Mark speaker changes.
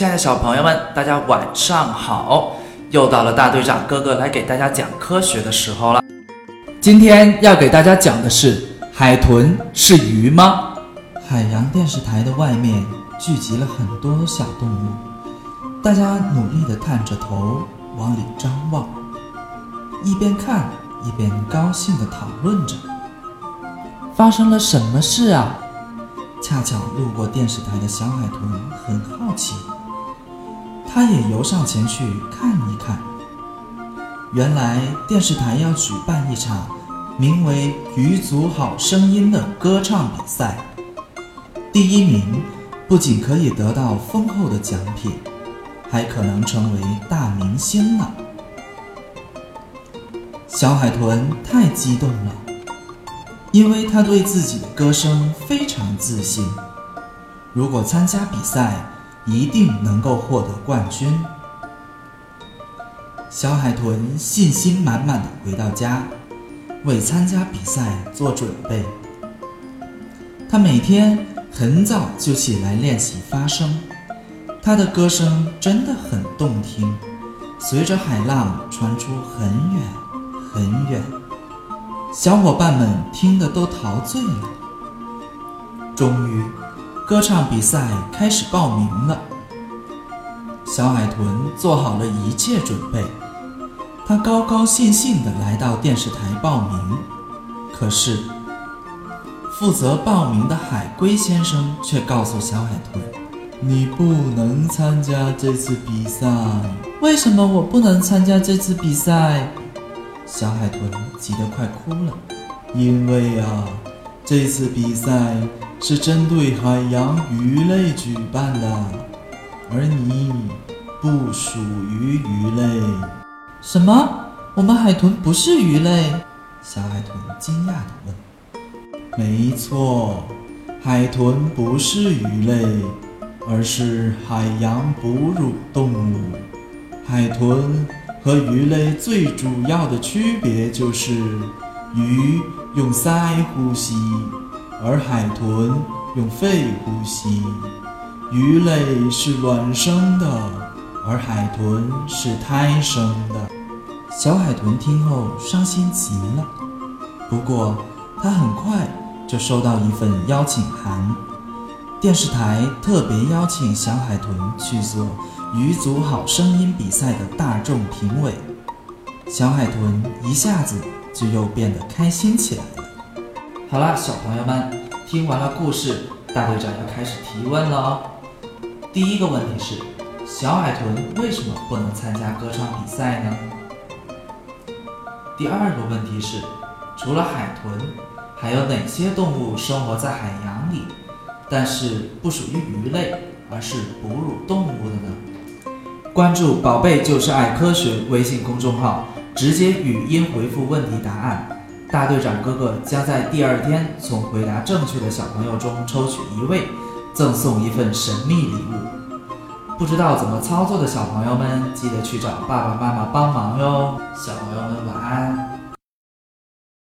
Speaker 1: 亲爱的小朋友们，大家晚上好！又到了大队长哥哥来给大家讲科学的时候了。今天要给大家讲的是：海豚是鱼吗？
Speaker 2: 海洋电视台的外面聚集了很多小动物，大家努力地探着头往里张望，一边看一边高兴地讨论着。
Speaker 1: 发生了什么事啊？
Speaker 2: 恰巧路过电视台的小海豚很好奇，他也游上前去看一看。原来电视台要举办一场名为“鱼族好声音”的歌唱比赛，第一名不仅可以得到丰厚的奖品，还可能成为大明星呢。小海豚太激动了。因为他对自己的歌声非常自信，如果参加比赛，一定能够获得冠军。小海豚信心满满的回到家，为参加比赛做准备。他每天很早就起来练习发声，他的歌声真的很动听，随着海浪传出很远很远。小伙伴们听得都陶醉了。终于，歌唱比赛开始报名了。小海豚做好了一切准备，他高高兴兴地来到电视台报名。可是，负责报名的海龟先生却告诉小海豚：“你不能参加这次比赛。”“
Speaker 1: 为什么我不能参加这次比赛？”
Speaker 2: 小海豚急得快哭了，因为啊，这次比赛是针对海洋鱼类举办的，而你不属于鱼类。
Speaker 1: 什么？我们海豚不是鱼类？
Speaker 2: 小海豚惊讶地问。没错，海豚不是鱼类，而是海洋哺乳动物。海豚。和鱼类最主要的区别就是，鱼用鳃呼吸，而海豚用肺呼吸。鱼类是卵生的，而海豚是胎生的。小海豚听后伤心极了，不过它很快就收到一份邀请函，电视台特别邀请小海豚去做。鱼族好声音比赛的大众评委，小海豚一下子就又变得开心起来了。
Speaker 1: 好了，小朋友们，听完了故事，大队长要开始提问了哦。第一个问题是，小海豚为什么不能参加歌唱比赛呢？第二个问题是，除了海豚，还有哪些动物生活在海洋里，但是不属于鱼类，而是哺乳动物的呢？关注“宝贝就是爱科学”微信公众号，直接语音回复问题答案，大队长哥哥将在第二天从回答正确的小朋友中抽取一位，赠送一份神秘礼物。不知道怎么操作的小朋友们，记得去找爸爸妈妈帮忙哟。小朋友们晚安。